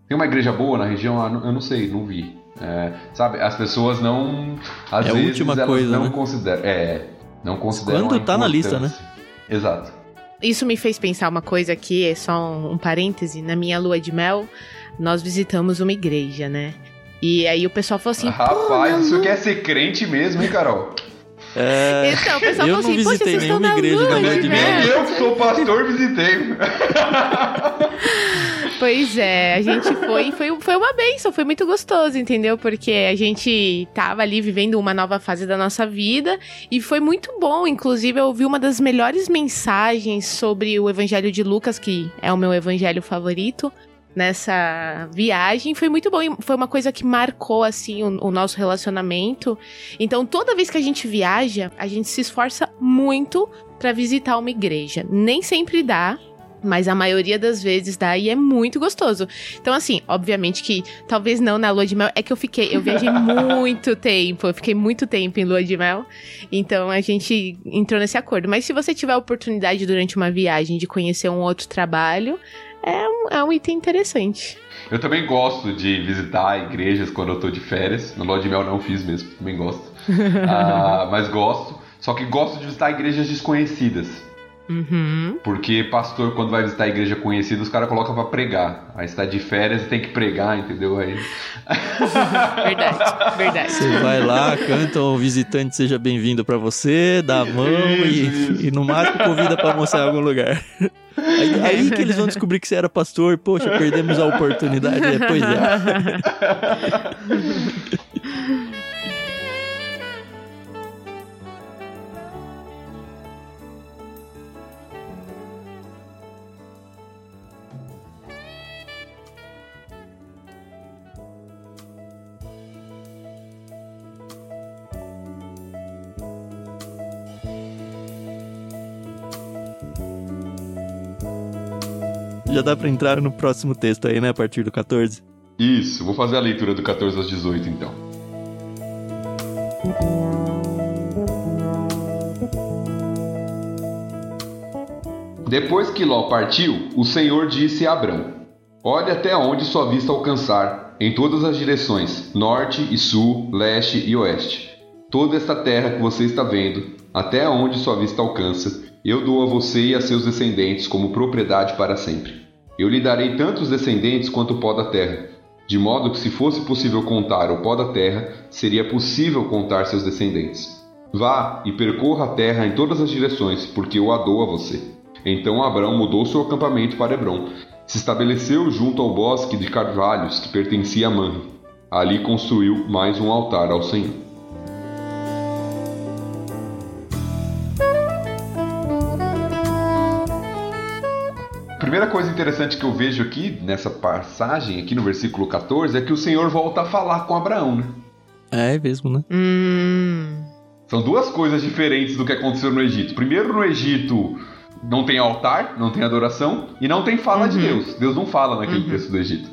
Tem uma igreja boa na região? Ah, eu não sei, não vi. É, sabe, as pessoas não. Às é vezes a última coisa, não né? consideram. É, não consideram. Quando tá na lista, né? Exato. Isso me fez pensar uma coisa aqui, é só um, um parêntese. Na minha lua de mel, nós visitamos uma igreja, né? E aí o pessoal falou assim: Rapaz, isso quer ser crente mesmo, hein, Carol? É, então, o pessoal eu falou assim: não Poxa, visitei vocês estão nenhuma na igreja lua da de Lua de mel. Nem eu que sou pastor visitei. Pois é, a gente foi, foi, foi uma benção, foi muito gostoso, entendeu? Porque a gente tava ali vivendo uma nova fase da nossa vida e foi muito bom. Inclusive, eu ouvi uma das melhores mensagens sobre o Evangelho de Lucas, que é o meu evangelho favorito. Nessa viagem foi muito bom, foi uma coisa que marcou assim o, o nosso relacionamento. Então, toda vez que a gente viaja, a gente se esforça muito pra visitar uma igreja. Nem sempre dá, mas a maioria das vezes dá e é muito gostoso. Então, assim, obviamente que talvez não na lua de mel, é que eu fiquei, eu viajei muito tempo, eu fiquei muito tempo em lua de mel, então a gente entrou nesse acordo. Mas se você tiver a oportunidade durante uma viagem de conhecer um outro trabalho, é um, é um item interessante. Eu também gosto de visitar igrejas quando eu tô de férias. No Lua de Mel não fiz mesmo, também gosto. Ah, mas gosto. Só que gosto de visitar igrejas desconhecidas. Uhum. Porque pastor, quando vai visitar a igreja conhecida, os caras colocam pra pregar. Aí você tá de férias e tem que pregar, entendeu? Aí. Verdade, verdade. Você vai lá, canta o visitante seja bem-vindo pra você, dá a mão Isso, e, e no máximo convida pra almoçar em algum lugar. Aí, aí que eles vão descobrir que você era pastor. Poxa, perdemos a oportunidade. É, pois é. Já dá pra entrar no próximo texto aí, né? A partir do 14. Isso, vou fazer a leitura do 14 aos 18 então. Depois que Ló partiu, o Senhor disse a Abrão: Olhe até onde sua vista alcançar, em todas as direções, norte e sul, leste e oeste. Toda esta terra que você está vendo, até onde sua vista alcança, eu dou a você e a seus descendentes como propriedade para sempre. Eu lhe darei tantos descendentes quanto o pó da terra, de modo que se fosse possível contar o pó da terra, seria possível contar seus descendentes. Vá e percorra a terra em todas as direções, porque eu a dou a você. Então Abraão mudou seu acampamento para Hebron, se estabeleceu junto ao bosque de carvalhos que pertencia a Manre. Ali construiu mais um altar ao Senhor. Primeira coisa interessante que eu vejo aqui nessa passagem, aqui no versículo 14, é que o Senhor volta a falar com Abraão, né? É mesmo, né? Hum. São duas coisas diferentes do que aconteceu no Egito. Primeiro, no Egito não tem altar, não tem adoração e não tem fala de Uhum. Deus. Deus não fala naquele Uhum. texto do Egito.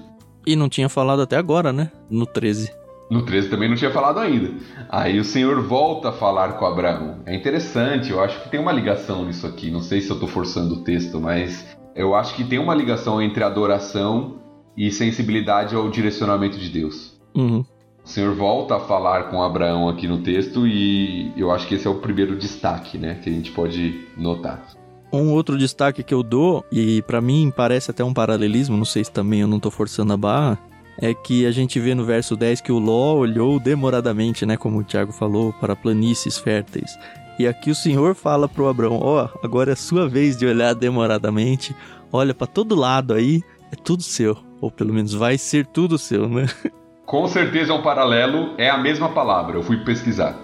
E não tinha falado até agora, né? No 13. No 13 também não tinha falado ainda. Aí o Senhor volta a falar com Abraão. É interessante, eu acho que tem uma ligação nisso aqui. Não sei se eu tô forçando o texto, mas eu acho que tem uma ligação entre adoração e sensibilidade ao direcionamento de Deus. Uhum. O Senhor volta a falar com Abraão aqui no texto e eu acho que esse é o primeiro destaque, né, que a gente pode notar. Um outro destaque que eu dou, e pra mim parece até um paralelismo, não sei se também eu não tô forçando a barra, é que a gente vê no verso 10 que o Ló olhou demoradamente, né, como o Tiago falou, para planícies férteis. E aqui o Senhor fala pro Abraão, ó, agora é a sua vez de olhar demoradamente, olha pra todo lado aí, é tudo seu, ou pelo menos vai ser tudo seu, né? Com certeza é um paralelo, é a mesma palavra, eu fui pesquisar.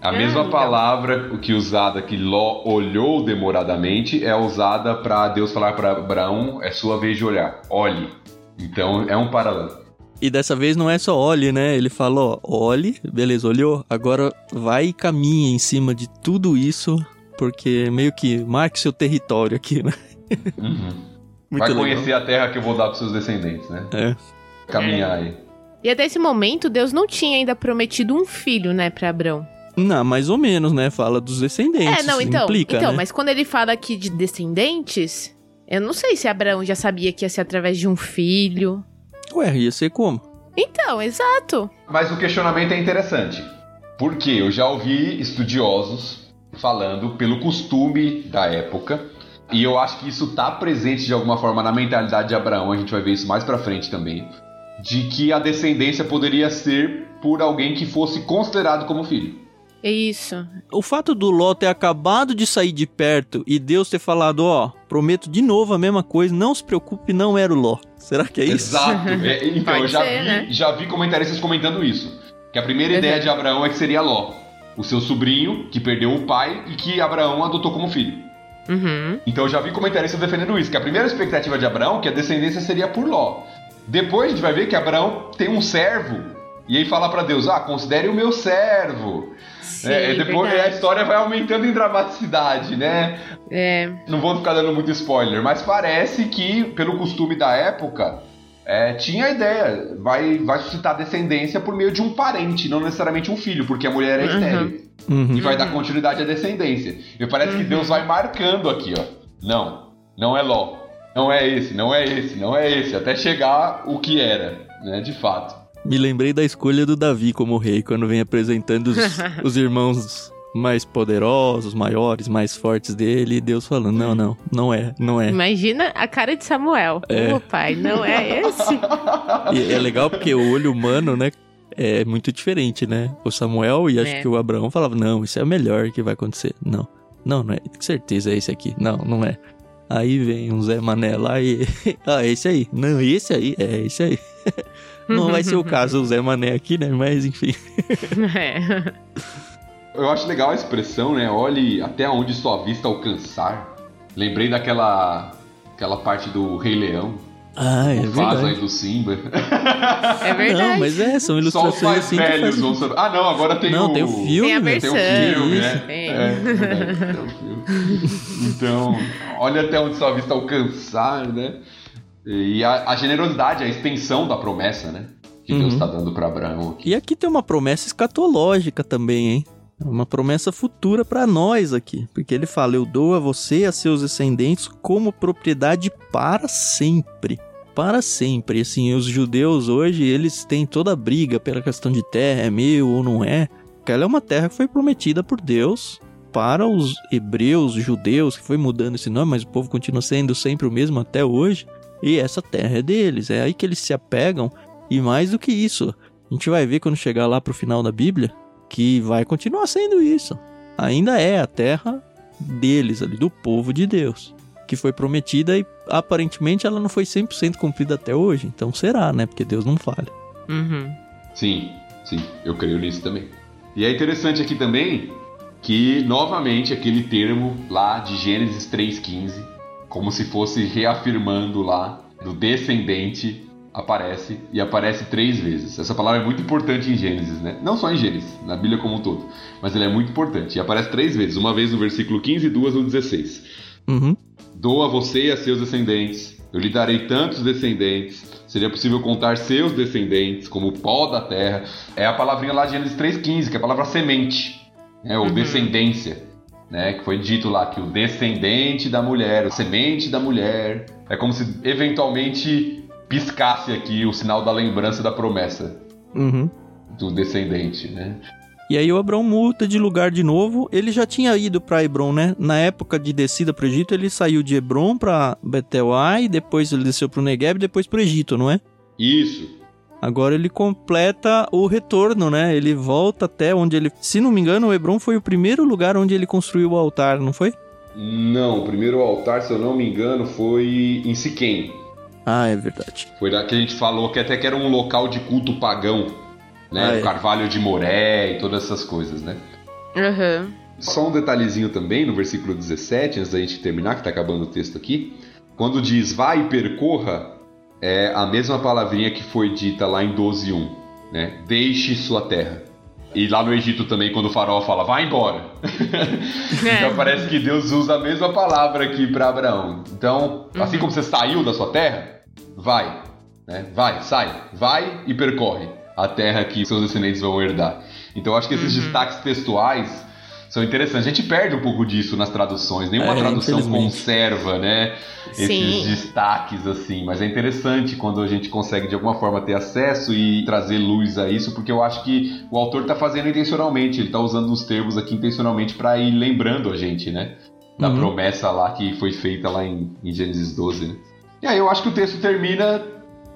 A É, mesma legal. palavra o que usada que Ló olhou demoradamente é usada para Deus falar para Abraão, é sua vez de olhar, olhe. Então é um paralelo. E dessa vez não é só olhe, né? Ele falou, ó, olhe, beleza, olhou, agora vai e caminhe em cima de tudo isso, porque meio que marque seu território aqui, né? Uhum. Muito Vai legal. conhecer a terra que eu vou dar para seus descendentes, né? É. Caminhar aí. E até esse momento, Deus não tinha ainda prometido um filho, né, pra Abrão. Não, mais ou menos, né? Fala dos descendentes. É, não, então. implica, então, né? mas quando ele fala aqui de descendentes, eu não sei se Abraão já sabia que ia ser através de um filho. Ué, ia ser como? Então, exato. Mas o questionamento é interessante. Porque eu já ouvi estudiosos falando pelo costume da época E eu acho que isso tá presente de alguma forma na mentalidade de Abraão, a gente vai ver isso mais pra frente também, de que a descendência poderia ser por alguém que fosse considerado como filho. É isso. O fato do Ló ter acabado de sair de perto e Deus ter falado, ó, prometo de novo a mesma coisa, não se preocupe, não era o Ló. Será que é isso? Exato. É, então, eu já, ser, vi, né? já vi comentaristas comentando isso. Que a primeira Exato. ideia de Abraão é que seria Ló, o seu sobrinho que perdeu o pai e que Abraão adotou como filho. Uhum. Então eu já vi comentaristas defendendo isso, que a primeira expectativa de Abraão é que a descendência seria por Ló. Depois a gente vai ver que Abraão tem um servo e aí fala para Deus: Ah, considere o meu servo. Sim, é, depois verdade. a história vai aumentando em dramaticidade, né? É. Não vou ficar dando muito spoiler, mas parece que, pelo costume da época, é, tinha a ideia, vai, vai suscitar descendência por meio de um parente, não necessariamente um filho, porque a mulher é uhum. estéreo. Uhum. E vai dar continuidade à descendência. E parece uhum. que Deus vai marcando aqui, ó. Não, não é Ló. Não é esse, não é esse, não é esse, até chegar o que era, né, de fato. Me lembrei da escolha do Davi como rei, quando vem apresentando os, os irmãos mais poderosos, maiores, mais fortes dele, e Deus falando: não, não, não é, não é. Imagina a cara de Samuel. É. Ô pai, não é esse? E é legal porque o olho humano, né? É muito diferente, né? O Samuel e acho é. que o Abraão falavam: não, isso é o melhor que vai acontecer. Não, não, não é. Com certeza é esse aqui. Não, não é. Aí vem um Zé Mané lá e. ah, esse aí. Não, esse aí. É esse aí. Não vai ser o caso do Zé Mané aqui, né? Mas enfim. É. Eu acho legal a expressão, né? Olhe até onde sua vista alcançar. Lembrei daquela aquela parte do Rei Leão. Ah, é verdade. aí do Simba. É verdade. Não, mas é, são ilustrações Só os mais assim velhos vão saber. Ah, não, agora tem não, o... tem o filme. Tem a versão. Tem o filme, né? Tem. É, tem o filme. Então, olha até onde sua vista alcançar, né? E a, a generosidade, a extensão da promessa, né? Que uhum. Deus está dando para Abraão aqui. E aqui tem uma promessa escatológica também, hein? Uma promessa futura para nós aqui, porque ele fala: Eu dou a você e a seus descendentes como propriedade para sempre. Para sempre. Assim, os judeus hoje, eles têm toda a briga pela questão de terra, é meu ou não é. Aquela é uma terra que foi prometida por Deus para os hebreus, judeus, que foi mudando esse nome, mas o povo continua sendo sempre o mesmo até hoje. E essa terra é deles, é aí que eles se apegam. E mais do que isso, a gente vai ver quando chegar lá pro final da Bíblia que vai continuar sendo isso. Ainda é a terra deles ali, do povo de Deus, que foi prometida e aparentemente ela não foi 100% cumprida até hoje. Então será, né? Porque Deus não falha. Uhum. Sim, sim, eu creio nisso também. E é interessante aqui também que, novamente, aquele termo lá de Gênesis 3,15 como se fosse reafirmando lá do descendente aparece e aparece três vezes. Essa palavra é muito importante em Gênesis, né? Não só em Gênesis, na Bíblia como um todo, mas ela é muito importante e aparece três vezes, uma vez no versículo 15 e duas no 16. Uhum. Dou a você e a seus descendentes, eu lhe darei tantos descendentes, seria possível contar seus descendentes como o pó da terra. É a palavrinha lá de Gênesis 3,15, que é a palavra semente, né? ou uhum. descendência né? Que foi dito lá que o descendente da mulher, a semente da mulher, é como se eventualmente piscasse aqui o sinal da lembrança da promessa uhum. do descendente, né? E aí o Abraão muda de lugar de novo. Ele já tinha ido para Hebron, né? Na época de descida para o Egito, ele saiu de Hebron para Betel-Ai, depois ele desceu para o Negev, depois para o Egito, não é? Isso. Agora ele completa o retorno, né? Ele volta até onde ele. Se não me engano, o Hebron foi o primeiro lugar onde ele construiu o altar, não foi? Não, o primeiro altar, se eu não me engano, foi em Siquém. Ah, é verdade. Foi lá que a gente falou que até que era um local de culto pagão, né? Ah, é. O Carvalho de Moré e todas essas coisas, né? Uhum. Só um detalhezinho também no versículo 17, antes da gente terminar, que tá acabando o texto aqui. Quando diz vai e percorra, é a mesma palavrinha que foi dita lá em 12.1, né? Deixe sua terra. E lá no Egito também, quando o faraó fala, vai embora. É. então parece que Deus usa a mesma palavra aqui para Abraão. Então, uhum. assim como você saiu da sua terra, vai. Né? Vai, sai, vai e percorre a terra que seus descendentes vão herdar. Então, acho que esses uhum. destaques textuais são interessantes. A gente perde um pouco disso nas traduções. Nenhuma é, tradução conserva, né? Esses Sim. destaques, assim. Mas é interessante quando a gente consegue, de alguma forma, ter acesso e trazer luz a isso, porque eu acho que o autor está fazendo intencionalmente. Ele está usando os termos aqui intencionalmente para ir lembrando a gente, né? da uhum. promessa lá que foi feita lá em, em Gênesis 12, né? E aí eu acho que o texto termina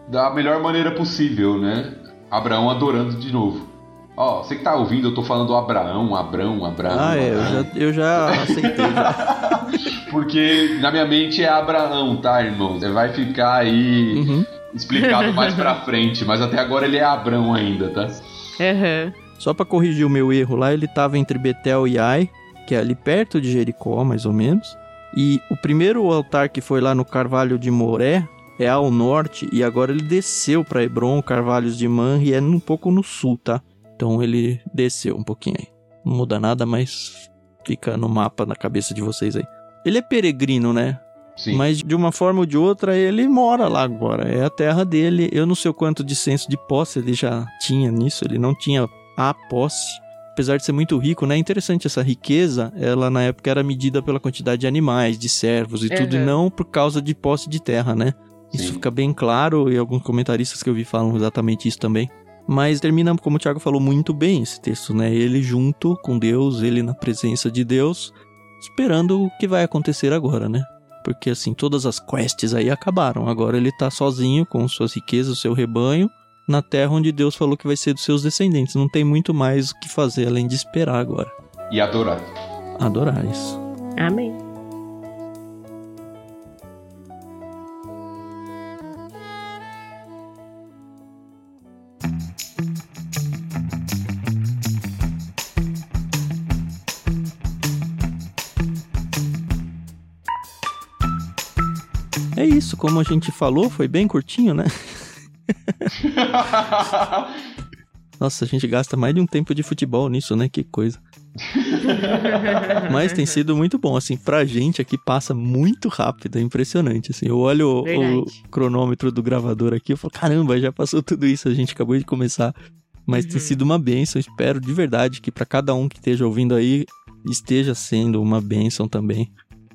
da melhor maneira possível, né? Abraão adorando de novo. Ó, oh, você que tá ouvindo, eu tô falando Abraão, Abraão, Abraão. Ah, é, eu já, eu já aceitei já. Porque na minha mente é Abraão, tá, irmão? Você vai ficar aí uhum. explicado mais pra frente, mas até agora ele é Abraão ainda, tá? Uhum. Só pra corrigir o meu erro lá, ele tava entre Betel e Ai, que é ali perto de Jericó, mais ou menos. E o primeiro altar que foi lá no Carvalho de Moré é ao norte, e agora ele desceu para Hebron, Carvalhos de Manre, e é um pouco no sul, tá? Então ele desceu um pouquinho aí. Não muda nada, mas fica no mapa na cabeça de vocês aí. Ele é peregrino, né? Sim. Mas de uma forma ou de outra ele mora lá agora. É a terra dele. Eu não sei o quanto de senso de posse ele já tinha nisso. Ele não tinha a posse. Apesar de ser muito rico, né? É interessante essa riqueza. Ela na época era medida pela quantidade de animais, de servos e uhum. tudo, e não por causa de posse de terra, né? Isso Sim. fica bem claro e alguns comentaristas que eu vi falam exatamente isso também. Mas termina, como o Tiago falou, muito bem esse texto, né? Ele junto com Deus, ele na presença de Deus, esperando o que vai acontecer agora, né? Porque assim, todas as quests aí acabaram. Agora ele tá sozinho com suas riquezas, o seu rebanho, na terra onde Deus falou que vai ser dos seus descendentes. Não tem muito mais o que fazer além de esperar agora. E adorar. Adorar isso. Amém. É isso, como a gente falou, foi bem curtinho, né? Nossa, a gente gasta mais de um tempo de futebol nisso, né? Que coisa. Mas tem sido muito bom, assim, pra gente aqui passa muito rápido, é impressionante, assim. Eu olho o, o cronômetro do gravador aqui, eu falo, caramba, já passou tudo isso, a gente acabou de começar. Mas uhum. tem sido uma benção, espero de verdade que para cada um que esteja ouvindo aí esteja sendo uma benção também.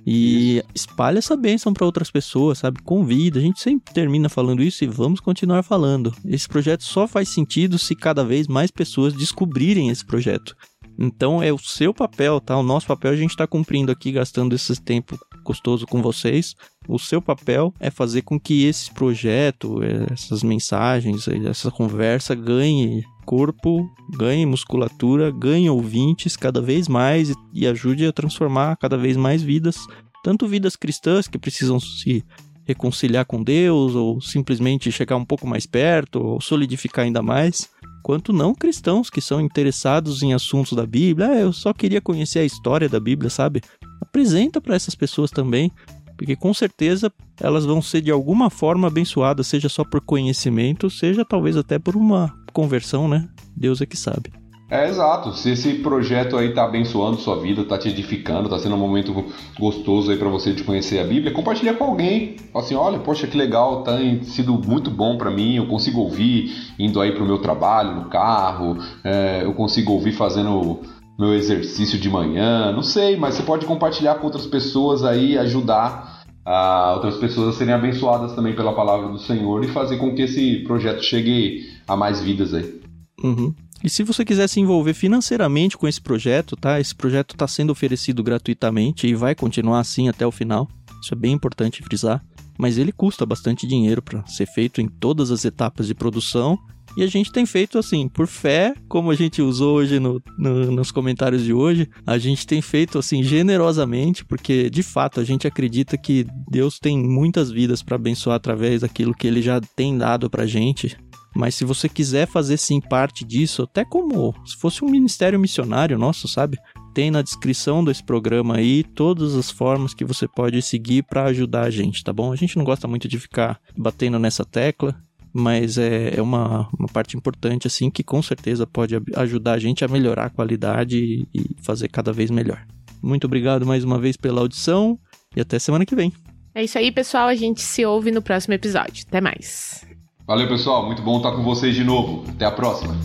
E espalha essa bênção para outras pessoas, sabe? Convida. A gente sempre termina falando isso e vamos continuar falando. Esse projeto só faz sentido se cada vez mais pessoas descobrirem esse projeto. Então é o seu papel, tá? O nosso papel a gente está cumprindo aqui, gastando esse tempo gostoso com vocês. O seu papel é fazer com que esse projeto, essas mensagens, essa conversa ganhe corpo, ganhe musculatura, ganhe ouvintes cada vez mais e, e ajude a transformar cada vez mais vidas, tanto vidas cristãs que precisam se reconciliar com Deus ou simplesmente chegar um pouco mais perto ou solidificar ainda mais, quanto não cristãos que são interessados em assuntos da Bíblia. Ah, eu só queria conhecer a história da Bíblia, sabe? Apresenta para essas pessoas também, porque com certeza elas vão ser de alguma forma abençoadas, seja só por conhecimento, seja talvez até por uma conversão, né? Deus é que sabe. É exato. Se esse projeto aí tá abençoando sua vida, tá te edificando, tá sendo um momento gostoso aí para você de conhecer a Bíblia, compartilha com alguém. Fala assim, olha, poxa, que legal, tá sido muito bom para mim. Eu consigo ouvir indo aí pro meu trabalho, no carro. É, eu consigo ouvir fazendo meu exercício de manhã. Não sei, mas você pode compartilhar com outras pessoas aí, ajudar a outras pessoas serem abençoadas também pela palavra do Senhor e fazer com que esse projeto chegue a mais vidas aí. Uhum. E se você quiser se envolver financeiramente com esse projeto, tá? Esse projeto está sendo oferecido gratuitamente e vai continuar assim até o final. Isso é bem importante frisar. Mas ele custa bastante dinheiro para ser feito em todas as etapas de produção. E a gente tem feito assim, por fé, como a gente usou hoje no, no, nos comentários de hoje, a gente tem feito assim generosamente, porque de fato a gente acredita que Deus tem muitas vidas para abençoar através daquilo que ele já tem dado pra gente. Mas se você quiser fazer sim parte disso, até como se fosse um ministério missionário nosso, sabe? Tem na descrição desse programa aí todas as formas que você pode seguir para ajudar a gente, tá bom? A gente não gosta muito de ficar batendo nessa tecla, mas é, é uma, uma parte importante, assim, que com certeza pode ajudar a gente a melhorar a qualidade e, e fazer cada vez melhor. Muito obrigado mais uma vez pela audição e até semana que vem. É isso aí, pessoal. A gente se ouve no próximo episódio. Até mais. Valeu, pessoal. Muito bom estar com vocês de novo. Até a próxima.